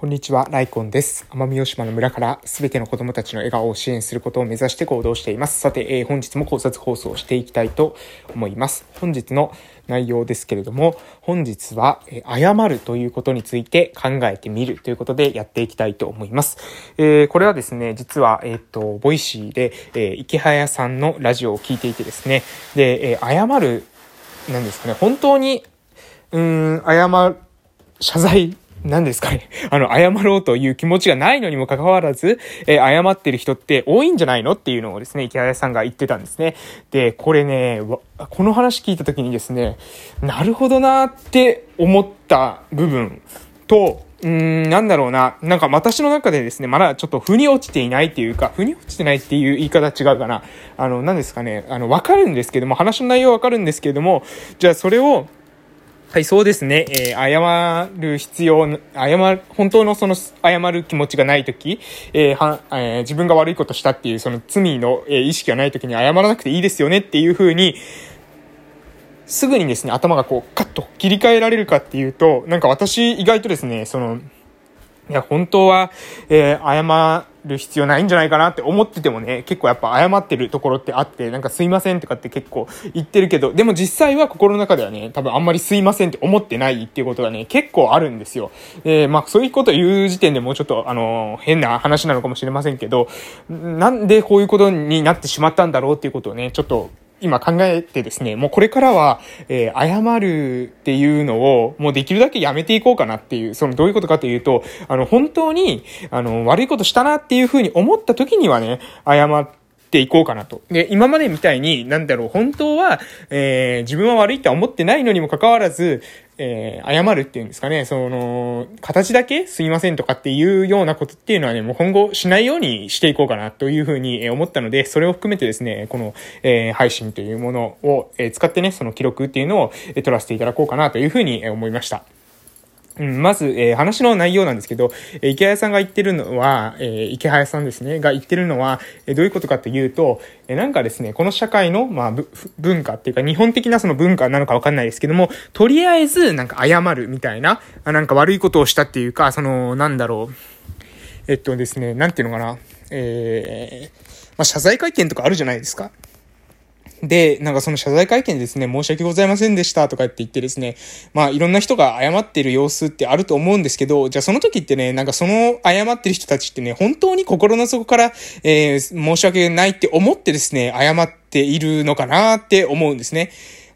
こんにちは、ライコンです。奄美大島の村からすべての子供たちの笑顔を支援することを目指して行動しています。さて、えー、本日も考察放送をしていきたいと思います。本日の内容ですけれども、本日は、えー、謝るということについて考えてみるということでやっていきたいと思います。えー、これはですね、実は、えっ、と、 Voicy で、えイケハヤさんのラジオを聞いていてですね、で、え謝る、なんですかね、本当に、うん、謝る、謝罪何ですかね？あの、謝ろうという気持ちがないのにもかかわらず、えー、謝ってる人って多いんじゃないのっていうのをですね、池谷さんが言ってたんですね。で、これね、この話聞いた時にですね、なるほどなって思った部分と、うーん、なんだろうな。なんか私の中でですね、まだちょっと腑に落ちていないっていうか、腑に落ちてないっていう言い方違うかな。あの、何ですかね？あの、わかるんですけども、話の内容わかるんですけども、じゃあそれを、はい、そうですね。えー、謝る必要、謝る、本当のその謝る気持ちがないとき、えー、は、えー、自分が悪いことしたっていうその罪の、えー、意識がないときに謝らなくていいですよねっていうふうに、すぐにですね、頭がこう、カッと切り替えられるかっていうと、なんか私意外とですね、その、いや、本当は、えー、謝る必要ないんじゃないかなって思っててもね、結構やっぱ謝ってるところってあって、なんかすいませんとかって結構言ってるけど、でも実際は心の中ではね、多分あんまりすいませんって思ってないっていうことがね、結構あるんですよ。え、まあそういうこと言う時点でもうちょっと、あの、変な話なのかもしれませんけど、なんでこういうことになってしまったんだろうっていうことをね、ちょっと今考えてですね、もうこれからは、えー、謝るっていうのを、もうできるだけやめていこうかなっていう、そのどういうことかというと、あの、本当に、あの、悪いことしたなっていうふうに思った時にはね、謝っていこうかなと。で、今までみたいに、なんだろう、本当は、えー、自分は悪いとは思ってないのにもかかわらず、えー、謝るっていうんですかね、その、形だけすいませんとかっていうようなことっていうのはね、もう今後しないようにしていこうかなというふうに思ったので、それを含めてですね、この、えー、配信というものを、え使ってね、その記録っていうのを、え取らせていただこうかなというふうに思いました。うん、まず、えー、話の内容なんですけど、えー、池谷さんが言ってるのは、えー、池早さんですね、が言ってるのは、えー、どういうことかというと、えー、なんかですね、この社会の、まあ、文化っていうか、日本的なその文化なのかわかんないですけども、とりあえず、なんか謝るみたいな、あなんか悪いことをしたっていうか、その、なんだろう、えっとですね、なんていうのかな、えー、まあ、謝罪会見とかあるじゃないですか。で、なんかその謝罪会見でですね、申し訳ございませんでしたとかって言ってですね、まあいろんな人が謝ってる様子ってあると思うんですけど、じゃあその時ってね、なんかその謝ってる人たちってね、本当に心の底から、えー、申し訳ないって思ってですね、謝っているのかなって思うんですね。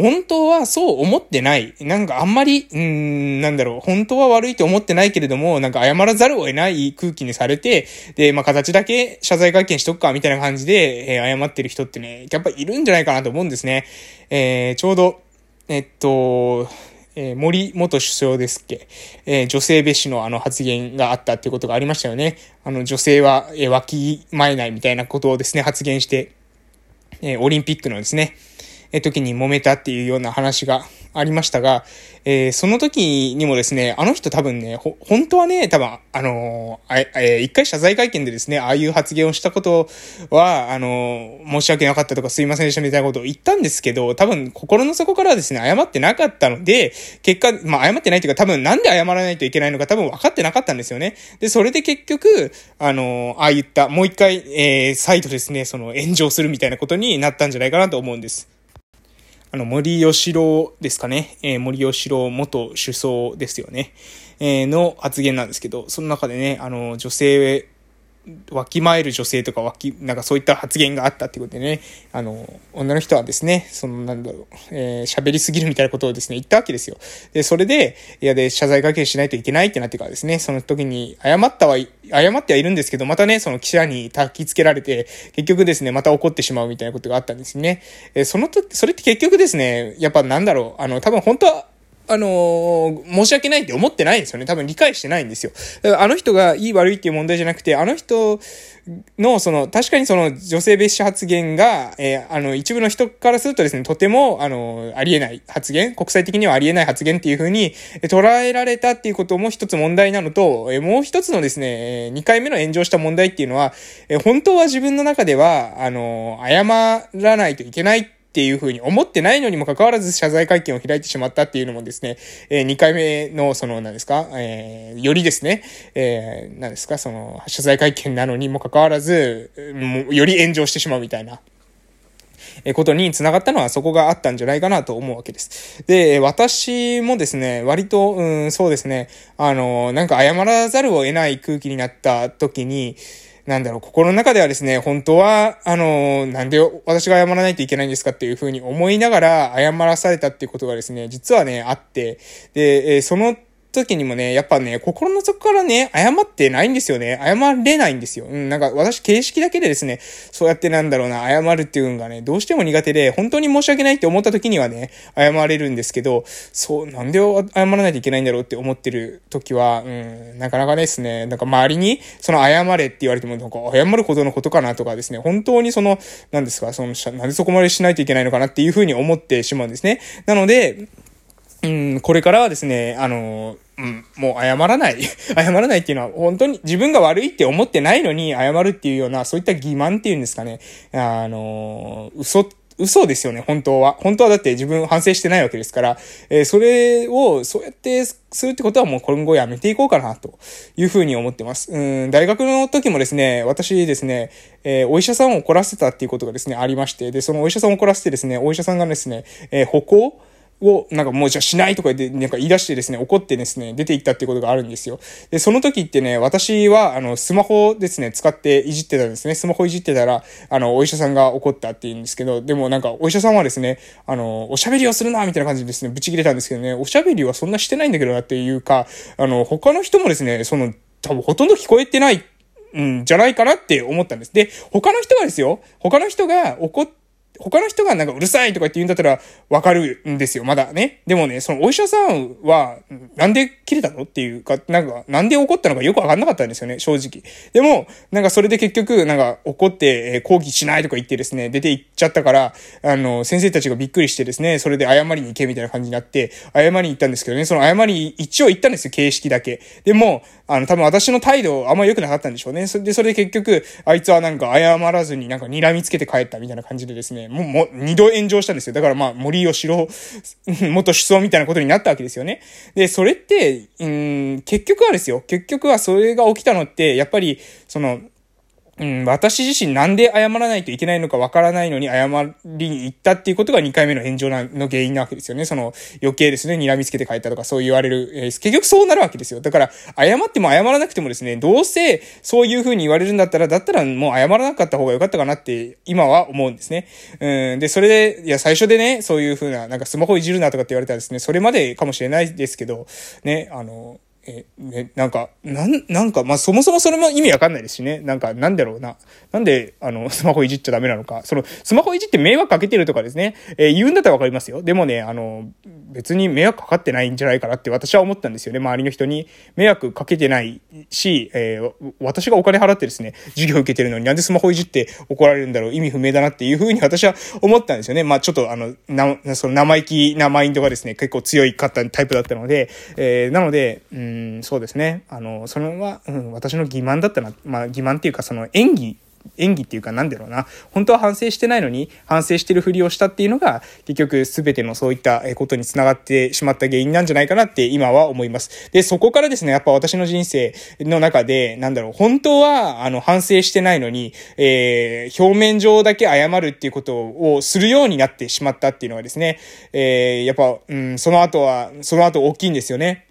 本当はそう思ってない。なんかあんまり、うん、なんだろう、本当は悪いと思ってないけれども、なんか謝らざるを得ない空気にされて、で、まあ形だけ謝罪会見しとくか、みたいな感じで、えー、謝ってる人ってね、やっぱいるんじゃないかなと思うんですね。えー、ちょうど、えっと、えー、森元首相ですっけ、えー、女性蔑視のあの発言があったっていうことがありましたよね。あの女性は、えー、わきまえないみたいなことをですね、発言して、えー、オリンピックのですね、時に揉めたっていうような話がありましたが、えー、その時にもですね、あの人多分ね、ほ、本当はね、多分、あのー、えー、一回謝罪会見でですね、ああいう発言をしたことは、あのー、申し訳なかったとかすいませんでしたみたいなことを言ったんですけど、多分心の底からはですね、謝ってなかったので、結果、まあ謝ってないというか多分なんで謝らないといけないのか多分分かってなかったんですよね。で、それで結局、あのああ言った、もう一回、えー、再度ですね、その炎上するみたいなことになったんじゃないかなと思うんです。あの、森吉郎ですかね。えー、森吉郎元首相ですよね。えー、の発言なんですけど、その中でね、あの、女性わきまえる女性とかわき、なんかそういった発言があったってことでね、あの、女の人はですね、そのなんだろう、えー、喋りすぎるみたいなことをですね、言ったわけですよ。で、それで、いやで、謝罪会見しないといけないってなってからですね、その時に謝ったは、謝ってはいるんですけど、またね、その記者に焚き付けられて、結局ですね、また怒ってしまうみたいなことがあったんですね。えー、そのと、それって結局ですね、やっぱなんだろう、あの、多分本当は、あのー、申し訳ないって思ってないんですよね。多分理解してないんですよ。あの人がいい悪いっていう問題じゃなくて、あの人の、その、確かにその女性蔑視発言が、えー、あの、一部の人からするとですね、とても、あの、ありえない発言、国際的にはありえない発言っていうふうに捉えられたっていうことも一つ問題なのと、えー、もう一つのですね、二回目の炎上した問題っていうのは、えー、本当は自分の中では、あの、謝らないといけないっていうふうに思ってないのにもかかわらず謝罪会見を開いてしまったっていうのもですね、えー、2回目の、その、何ですか、えー、よりですね、えー、何ですか、その、謝罪会見なのにもかかわらず、より炎上してしまうみたいな。えことにつながったのはそこがあったんじゃないかなと思うわけです。で、私もですね、割と、うん、そうですね、あの、なんか謝らざるを得ない空気になった時に、なんだろう、心の中ではですね、本当は、あの、なんで私が謝らないといけないんですかっていうふうに思いながら謝らされたっていうことがですね、実はね、あって、で、えその時にもね、やっぱね、心の底からね、謝ってないんですよね。謝れないんですよ。うん、なんか私形式だけでですね、そうやってなんだろうな、謝るっていうのがね、どうしても苦手で、本当に申し訳ないって思った時にはね、謝れるんですけど、そう、なんで謝らないといけないんだろうって思ってる時は、うん、なかなかですね、なんか周りに、その謝れって言われても、なんか謝るほどのことかなとかですね、本当にその、なんですか、その、なんでそこまでしないといけないのかなっていうふうに思ってしまうんですね。なので、うん、これからはですね、あの、うん、もう謝らない。謝らないっていうのは、本当に自分が悪いって思ってないのに謝るっていうような、そういった欺瞞っていうんですかね。あの、嘘、嘘ですよね、本当は。本当はだって自分反省してないわけですから、えー、それを、そうやってするってことはもう今後やめていこうかな、というふうに思ってます。うん、大学の時もですね、私ですね、えー、お医者さんを怒らせたっていうことがですね、ありまして、で、そのお医者さんを怒らせてですね、お医者さんがですね、えー、歩行を、なんかもうじゃあしないとか言って、なんか言い出してですね、怒ってですね、出て行ったっていうことがあるんですよ。で、その時ってね、私は、あの、スマホですね、使っていじってたんですね。スマホいじってたら、あの、お医者さんが怒ったって言うんですけど、でもなんか、お医者さんはですね、あの、おしゃべりをするな、みたいな感じでですね、ぶち切れたんですけどね、おしゃべりはそんなしてないんだけどなっていうか、あの、他の人もですね、その、多分ほとんど聞こえてないうん、じゃないかなって思ったんです。で、他の人がですよ、他の人が怒って、他の人がなんかうるさいとか言って言うんだったらわかるんですよ、まだね。でもね、そのお医者さんは、なんで切れたの？っていうか、なんか、なんで怒ったのかよくわかんなかったんですよね、正直。でも、なんかそれで結局、なんか怒って、え抗議しないとか言ってですね、出て行っちゃったから、あの、先生たちがびっくりしてですね、それで謝りに行けみたいな感じになって、謝りに行ったんですけどね、その謝り、一応行ったんですよ、形式だけ。でも、あの、多分私の態度あんま良くなかったんでしょうね。それで、それで結局、あいつはなんか謝らずになんか睨みつけて帰ったみたいな感じでですね、もう、もう、二度炎上したんですよ。だからまあ、森吉郎、元首相みたいなことになったわけですよね。で、それって、うん、結局はですよ。結局はそれが起きたのって、やっぱり、その、うん、私自身なんで謝らないといけないのかわからないのに謝りに行ったっていうことが2回目の炎上なの原因なわけですよね。その余計ですね、睨みつけて帰ったとかそう言われる、え、結局そうなるわけですよ。だから、謝っても謝らなくてもですね、どうせそういう風に言われるんだったら、だったらもう謝らなかった方が良かったかなって今は思うんですね。うん、で、それで、いや、最初でね、そういう風な、なんかスマホいじるなとかって言われたらですね、それまでかもしれないですけど、ね、あの、え、ね、なんか、なん、なんか、まあ、そもそもそれも意味わかんないですしね。なんか、なんだろうな。なんで、あの、スマホいじっちゃダメなのか。その、スマホいじって迷惑かけてるとかですね。えー、言うんだったらわかりますよ。でもね、あの、別に迷惑かかってないんじゃないかなって私は思ったんですよね。周りの人に迷惑かけてないし、えー、私がお金払ってですね、授業受けてるのになんでスマホいじって怒られるんだろう。意味不明だなっていうふうに私は思ったんですよね。まあ、ちょっとあの、な、その生意気なマインドがですね、結構強いかったタイプだったので、えー、なので、うん、そうですね。あの、それは、うん、私の欺瞞だったな。まあ、欺瞞っていうか、その演技演技っていうかなんだろうな、本当は反省してないのに反省してるふりをしたっていうのが結局全てのそういったことにつながってしまった原因なんじゃないかなって今は思います。で、そこからですね、やっぱ私の人生の中で、なんだろう、本当はあの反省してないのに、えー、表面上だけ謝るっていうことをするようになってしまったっていうのはですね、えー、やっぱ、うん、その後は、その後大きいんですよね。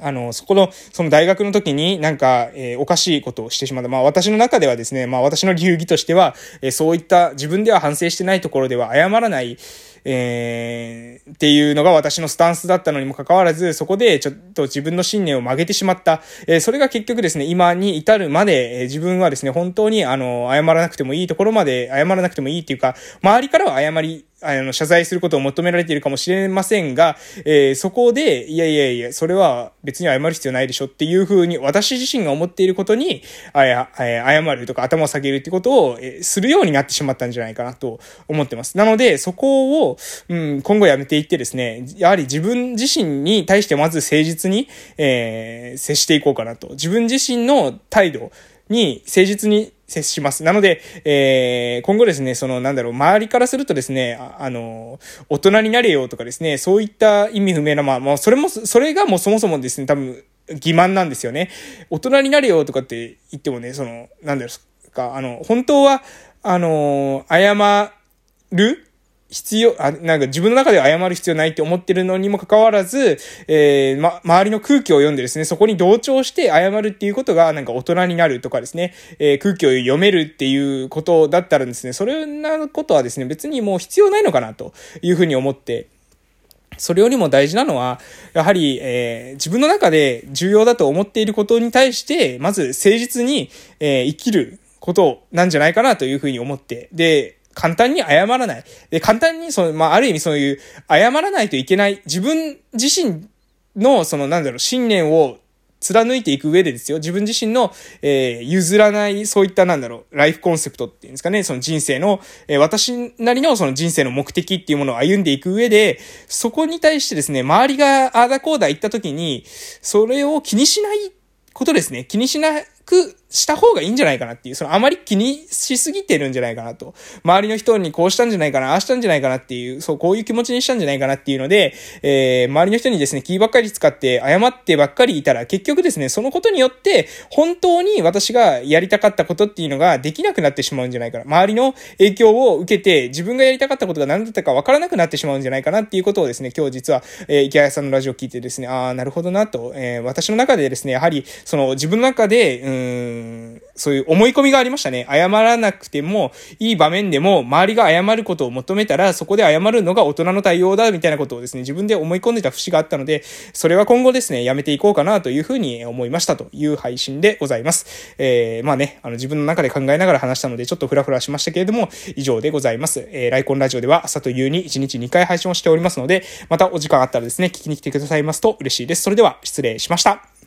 あの、そこの、その大学の時になんか、えー、おかしいことをしてしまった。まあ私の中ではですね、まあ私の流儀としては、えー、そういった自分では反省してないところでは謝らない、えー、っていうのが私のスタンスだったのにもかかわらず、そこでちょっと自分の信念を曲げてしまった。えー、それが結局ですね、今に至るまで、えー、自分はですね、本当にあの、謝らなくてもいいところまで、謝らなくてもいいっていうか、周りからは謝り、あの、謝罪することを求められているかもしれませんが、えー、そこで、いやいやいや、それは別に謝る必要ないでしょっていうふうに、私自身が思っていることに、あや、謝るとか頭を下げるってことを、えー、するようになってしまったんじゃないかなと思ってます。なので、そこを、うん、今後やめていってですね、やはり自分自身に対してまず誠実に、えー、接していこうかなと。自分自身の態度に誠実に接します。なので、えー、今後ですね、その、なんだろう、周りからするとですね、ああの、大人になれよとかですね、そういった意味不明な、まあ、もうそれも、それがもうそもそもですね、多分、欺瞞なんですよね。大人になれよとかって言ってもね、その、なんだろうか、あの、本当は、あの、謝る必要、あ、なんか自分の中で謝る必要ないって思ってるのにもかかわらず、えー、ま、周りの空気を読んでですね、そこに同調して謝るっていうことが、なんか大人になるとかですね、えー、空気を読めるっていうことだったらですね、それなことはですね、別にもう必要ないのかなというふうに思って、それよりも大事なのは、やはり、えー、自分の中で重要だと思っていることに対して、まず誠実に、えー、生きることなんじゃないかなというふうに思って、で、簡単に謝らない。で、簡単に、その、まあ、ある意味そういう、謝らないといけない、自分自身の、その、なんだろう、信念を貫いていく上でですよ、自分自身の、えー、譲らない、そういったなんだろう、ライフコンセプトっていうんですかね、その人生の、えー、私なりのその人生の目的っていうものを歩んでいく上で、そこに対してですね、周りがああだこうだ言った時に、それを気にしないことですね。気にしないくした方がいいんじゃないかなっていう、そのあまり気にしすぎてるんじゃないかなと。周りの人にこうしたんじゃないかな、ああしたんじゃないかなっていう、そう、こういう気持ちにしたんじゃないかなっていうので、えー、周りの人にですね、気ばっかり使って謝ってばっかりいたら、結局ですね、そのことによって、本当に私がやりたかったことっていうのができなくなってしまうんじゃないかな。周りの影響を受けて、自分がやりたかったことが何だったかわからなくなってしまうんじゃないかなっていうことをですね、今日実は、えー、池谷さんのラジオを聞いてですね、ああ、なるほどなと、えー、私の中でですね、やはり、その自分の中で、うん、そういう思い込みがありましたね。謝らなくても、いい場面でも、周りが謝ることを求めたら、そこで謝るのが大人の対応だ、みたいなことをですね、自分で思い込んでた節があったので、それは今後ですね、やめていこうかなというふうに思いましたという配信でございます。えー、まあね、あの自分の中で考えながら話したので、ちょっとフラフラしましたけれども、以上でございます。えー、ライコンラジオでは朝と夕に1日2回配信をしておりますので、またお時間あったらですね、聞きに来てくださいますと嬉しいです。それでは、失礼しました。